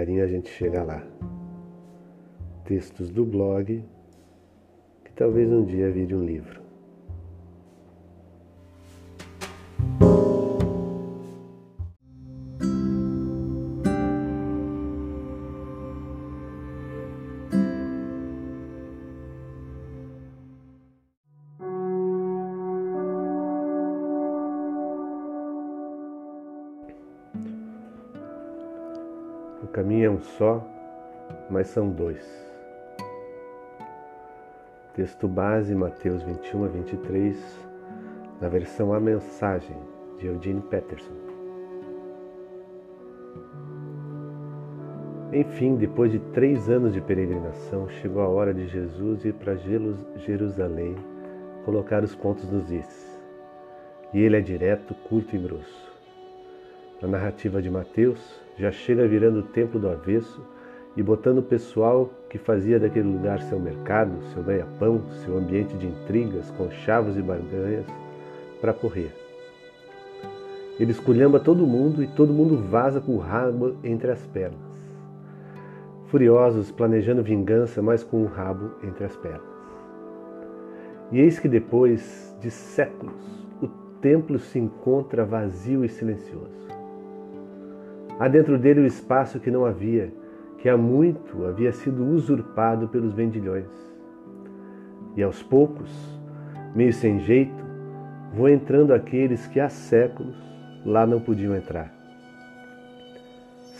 Devagarinho a gente chega lá. Textos do blog que talvez um dia vire um livro. Só, mas são dois. Texto base Mateus 21 a 23, na versão A Mensagem, de Eugene Peterson. Enfim, depois de três anos de peregrinação, chegou a hora de Jesus ir para Jerusalém colocar os pontos nos is. E ele é direto, curto e grosso. Na narrativa de Mateus, já chega virando o templo do avesso e botando o pessoal que fazia daquele lugar seu mercado, seu ganha-pão, seu ambiente de intrigas, conchavos e barganhas, para correr. Ele esculhamba todo mundo e todo mundo vaza com o rabo entre as pernas. Furiosos, planejando vingança, mas com o rabo entre as pernas. E eis que depois de séculos, o templo se encontra vazio e silencioso. Há dentro dele o espaço que não havia, que há muito havia sido usurpado pelos vendilhões. E aos poucos, meio sem jeito, vão entrando aqueles que há séculos lá não podiam entrar.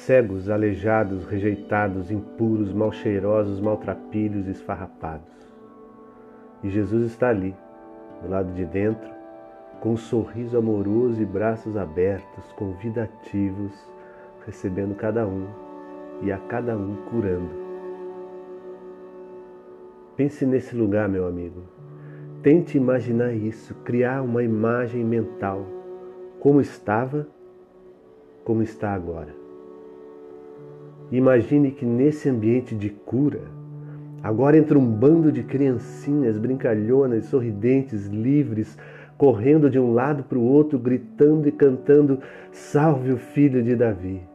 Cegos, aleijados, rejeitados, impuros, mal cheirosos, maltrapilhos, esfarrapados. E Jesus está ali, do lado de dentro, com um sorriso amoroso e braços abertos, convidativos recebendo cada um e a cada um curando. Pense nesse lugar, meu amigo. Tente imaginar isso, criar uma imagem mental, como estava, como está agora. Imagine que nesse ambiente de cura, agora entra um bando de criancinhas brincalhonas, sorridentes, livres, correndo de um lado para o outro, gritando e cantando: Salve o filho de Davi.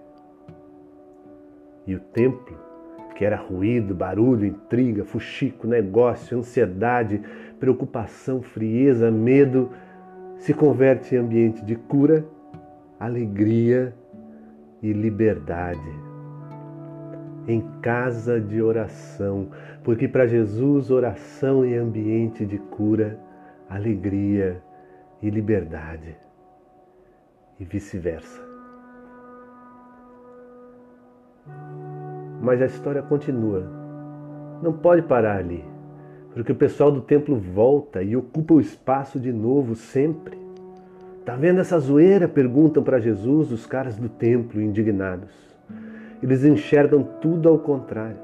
E o templo, que era ruído, barulho, intriga, fuxico, negócio, ansiedade, preocupação, frieza, medo, se converte em ambiente de cura, alegria e liberdade. Em casa de oração, porque para Jesus oração é ambiente de cura, alegria e liberdade, e vice-versa. Mas a história continua. Não pode parar ali, porque o pessoal do templo volta e ocupa o espaço de novo sempre. Tá vendo essa zoeira? Perguntam para Jesus os caras do templo, indignados. Eles enxergam tudo ao contrário.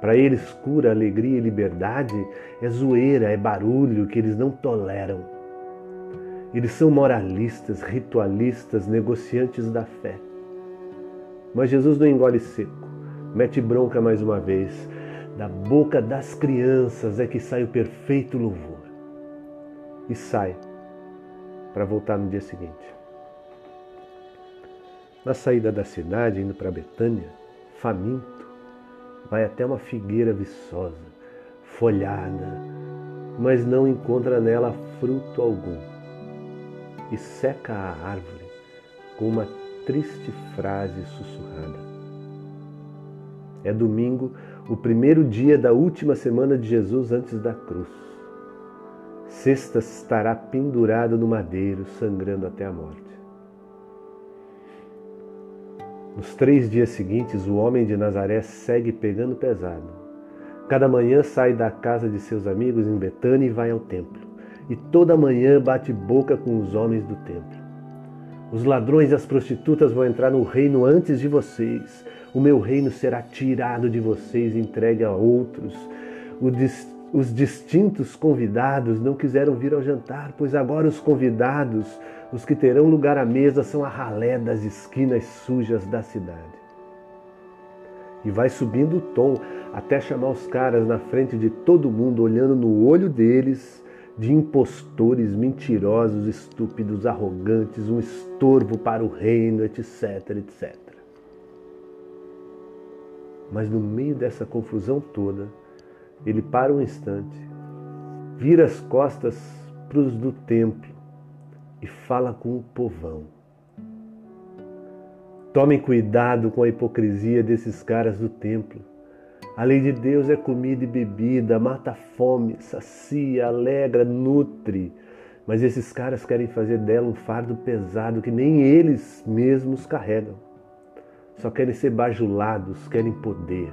Para eles, cura, alegria e liberdade é zoeira, é barulho que eles não toleram. Eles são moralistas, ritualistas, negociantes da fé. Mas Jesus não engole seco. Mete bronca mais uma vez. Da boca das crianças é que sai o perfeito louvor. E sai para voltar no dia seguinte. Na saída da cidade, indo para Betânia, faminto, vai até uma figueira viçosa, folhada, mas não encontra nela fruto algum. E seca a árvore com uma triste frase sussurrada. É domingo, o primeiro dia da última semana de Jesus antes da cruz. Sexta estará pendurado no madeiro, sangrando até a morte. Nos três dias seguintes, o homem de Nazaré segue pegando pesado. Cada manhã sai da casa de seus amigos em Betânia e vai ao templo. E toda manhã bate boca com os homens do templo. Os ladrões e as prostitutas vão entrar no reino antes de vocês o meu reino será tirado de vocês e entregue a outros. Os distintos convidados não quiseram vir ao jantar, pois agora os convidados, os que terão lugar à mesa, são a ralé das esquinas sujas da cidade. E vai subindo o tom até chamar os caras na frente de todo mundo, olhando no olho deles, de impostores, mentirosos, estúpidos, arrogantes, um estorvo para o reino, etc, etc. Mas no meio dessa confusão toda, ele para um instante, vira as costas para os do templo e fala com o povão. Tomem cuidado com a hipocrisia desses caras do templo. A lei de Deus é comida e bebida, mata a fome, sacia, alegra, nutre. Mas esses caras querem fazer dela um fardo pesado que nem eles mesmos carregam. Só querem ser bajulados, querem poder,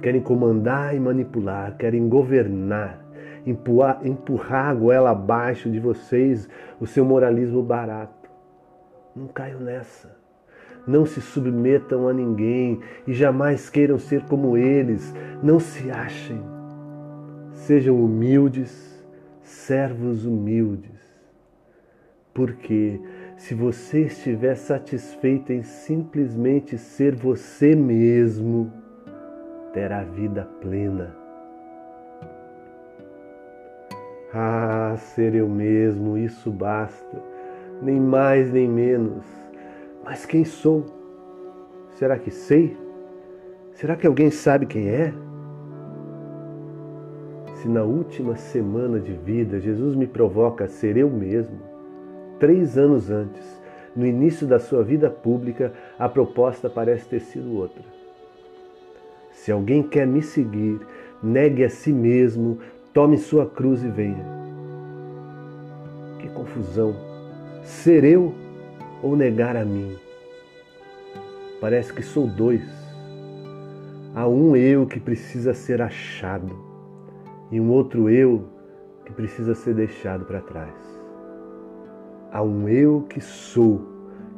querem comandar e manipular, querem governar, empurrar, empurrar a goela abaixo de vocês o seu moralismo barato. Não caio nessa. Não se submetam a ninguém e jamais queiram ser como eles. Não se achem. Sejam humildes, servos humildes. Porque se você estiver satisfeito em simplesmente ser você mesmo, terá vida plena. Ah, ser eu mesmo, isso basta, nem mais nem menos. Mas quem sou? Será que sei? Será que alguém sabe quem é? Se na última semana de vida Jesus me provoca a ser eu mesmo, três anos antes, no início da sua vida pública, a proposta parece ter sido outra. Se alguém quer me seguir, negue a si mesmo, tome sua cruz e venha. Que confusão! Ser eu ou negar a mim. Parece que sou dois. Há um eu que precisa ser achado e um outro eu que precisa ser deixado para trás. Há um eu que sou,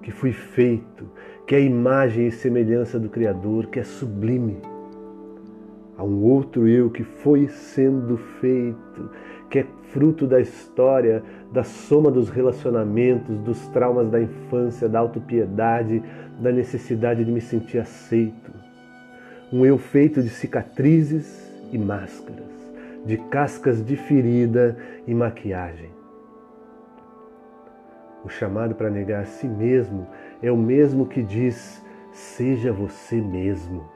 que fui feito, que é a imagem e semelhança do Criador, que é sublime. Há um outro eu que foi sendo feito, que é fruto da história, da soma dos relacionamentos, dos traumas da infância, da autopiedade, da necessidade de me sentir aceito. Um eu feito de cicatrizes e máscaras, de cascas de ferida e maquiagem. O chamado para negar a si mesmo é o mesmo que diz: seja você mesmo.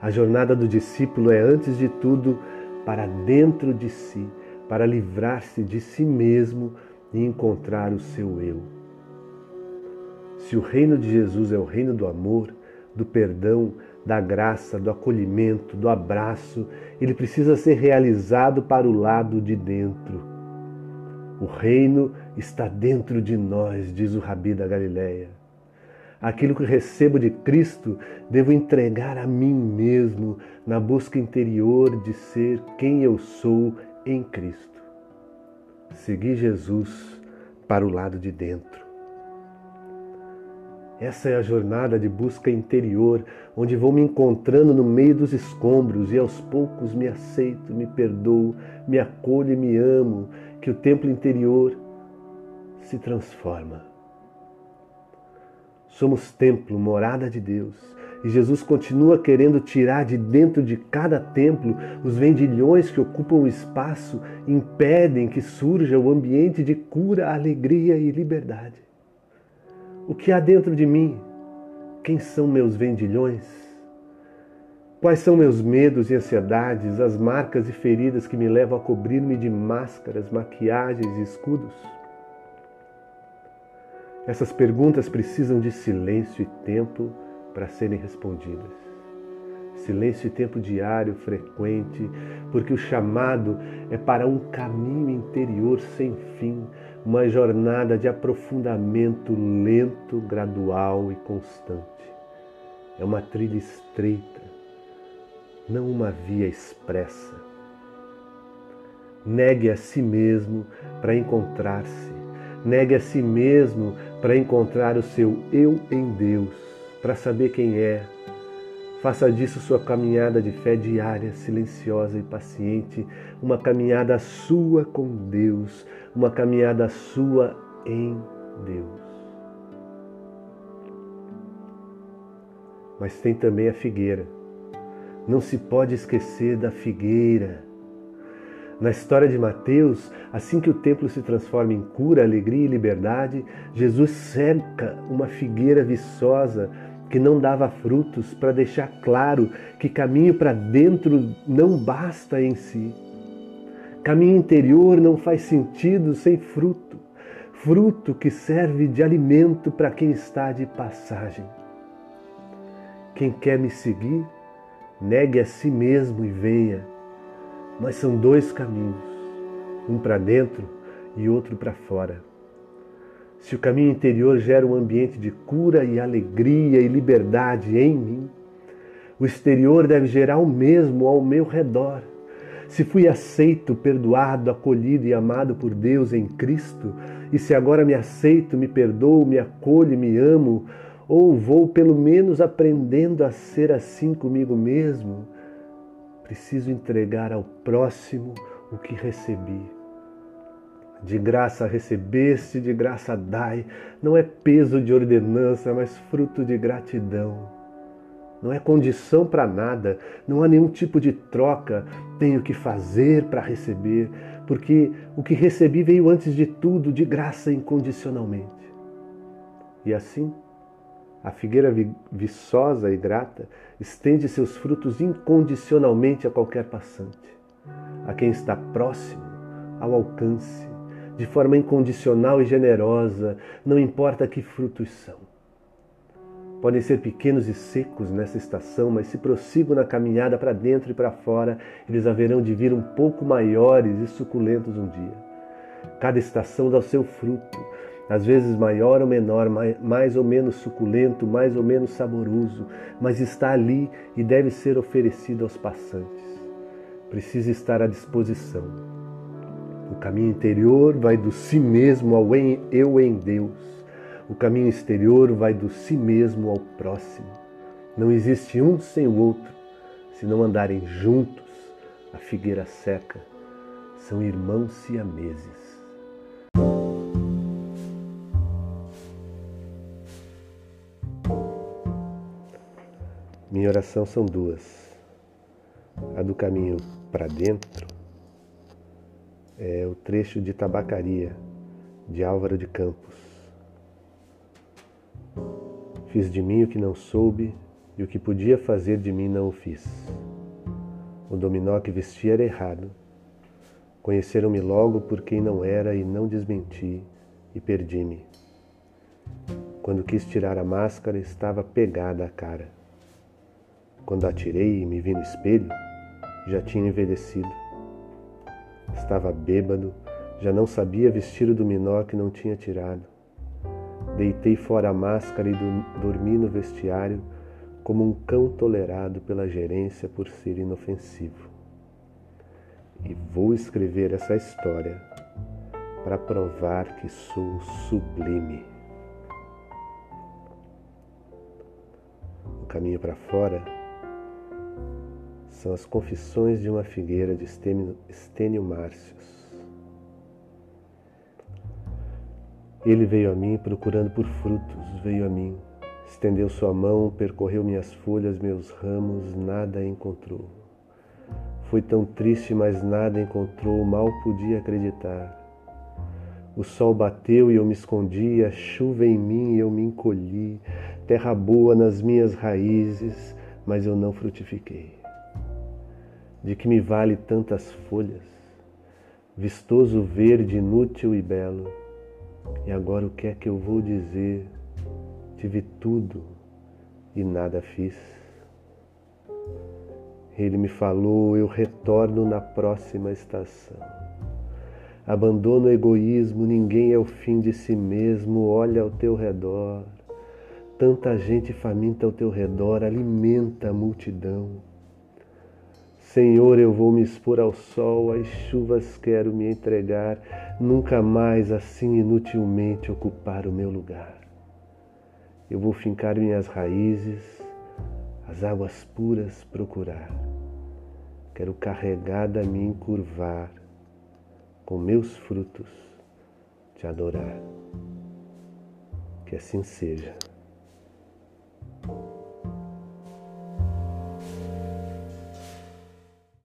A jornada do discípulo é, antes de tudo, para dentro de si, para livrar-se de si mesmo e encontrar o seu eu. Se o reino de Jesus é o reino do amor, do perdão, da graça, do acolhimento, do abraço, ele precisa ser realizado para o lado de dentro. O reino está dentro de nós, diz o Rabi da Galileia. Aquilo que recebo de Cristo, devo entregar a mim mesmo na busca interior de ser quem eu sou em Cristo. Seguir Jesus para o lado de dentro. Essa é a jornada de busca interior, onde vou me encontrando no meio dos escombros e aos poucos me aceito, me perdoo, me acolho e me amo, que o templo interior se transforma. Somos templo, morada de Deus. E Jesus continua querendo tirar de dentro de cada templo os vendilhões que ocupam o espaço impedem que surja o ambiente de cura, alegria e liberdade. O que há dentro de mim? Quem são meus vendilhões? Quais são meus medos e ansiedades, as marcas e feridas que me levam a cobrir-me de máscaras, maquiagens e escudos? Essas perguntas precisam de silêncio e tempo para serem respondidas. Silêncio e tempo diário, frequente, porque o chamado é para um caminho interior sem fim, uma jornada de aprofundamento lento, gradual e constante. É uma trilha estreita, não uma via expressa. Negue a si mesmo para encontrar-se. Negue a si mesmo para encontrar o seu eu em Deus para saber quem é. Faça disso sua caminhada de fé diária, silenciosa e paciente, uma caminhada sua com Deus, uma caminhada sua em Deus. Mas tem também a figueira. Não se pode esquecer da figueira. Na história de Mateus, assim que o templo se transforma em cura, alegria e liberdade, Jesus cerca uma figueira viçosa que não dava frutos para deixar claro que caminho para dentro não basta em si. Caminho interior não faz sentido sem fruto, fruto que serve de alimento para quem está de passagem. Quem quer me seguir, negue a si mesmo e venha. Mas são dois caminhos, um para dentro e outro para fora. Se o caminho interior gera um ambiente de cura e alegria e liberdade em mim, o exterior deve gerar o mesmo ao meu redor. Se fui aceito, perdoado, acolhido e amado por Deus em Cristo, e se agora me aceito, me perdoo, me acolho, me amo, ou vou pelo menos aprendendo a ser assim comigo mesmo, preciso entregar ao próximo o que recebi. De graça recebeste, de graça dai. Não é peso de ordenança, mas fruto de gratidão. Não é condição para nada, não há nenhum tipo de troca. Tenho que fazer para receber, porque o que recebi veio antes de tudo, de graça incondicionalmente. E assim, a figueira viçosa e grata estende seus frutos incondicionalmente a qualquer passante, a quem está próximo, ao alcance, de forma incondicional e generosa, não importa que frutos são. Podem ser pequenos e secos nessa estação, mas se prossigam na caminhada para dentro e para fora, eles haverão de vir um pouco maiores e suculentos um dia. Cada estação dá o seu fruto, às vezes maior ou menor, mais ou menos suculento, mais ou menos saboroso, mas está ali e deve ser oferecido aos passantes. Precisa estar à disposição. O caminho interior vai do si mesmo ao eu em Deus. O caminho exterior vai do si mesmo ao próximo. Não existe um sem o outro. Se não andarem juntos, a figueira seca. São irmãos siameses. Minha oração são duas. A do caminho para dentro é o trecho de Tabacaria, de Álvaro de Campos. Fiz de mim o que não soube e o que podia fazer de mim não o fiz. O dominó que vestia era errado. Conheceram-me logo por quem não era e não desmenti e perdi-me. Quando quis tirar a máscara, estava pegada a cara. Quando atirei e me vi no espelho, já tinha envelhecido. Estava bêbado, já não sabia vestir o dominó que não tinha tirado. Deitei fora a máscara e dormi no vestiário como um cão tolerado pela gerência por ser inofensivo. E vou escrever essa história para provar que sou sublime. O caminho para fora são as confissões de uma figueira de Estênio Márcios. Ele veio a mim procurando por frutos, veio a mim, estendeu sua mão, percorreu minhas folhas, meus ramos, nada encontrou. Fui tão triste, mas nada encontrou, mal podia acreditar. O sol bateu e eu me escondi, a chuva em mim e eu me encolhi, terra boa nas minhas raízes, mas eu não frutifiquei. De que me vale tantas folhas, vistoso verde, inútil e belo? E agora o que é que eu vou dizer? Tive tudo e nada fiz. Ele me falou: eu retorno na próxima estação. Abandono o egoísmo, ninguém é o fim de si mesmo, olha ao teu redor. Tanta gente faminta ao teu redor, alimenta a multidão. Senhor, eu vou me expor ao sol, às chuvas quero me entregar, nunca mais assim inutilmente ocupar o meu lugar. Eu vou fincar minhas raízes, as águas puras procurar. Quero carregada me encurvar, com meus frutos te adorar. Que assim seja.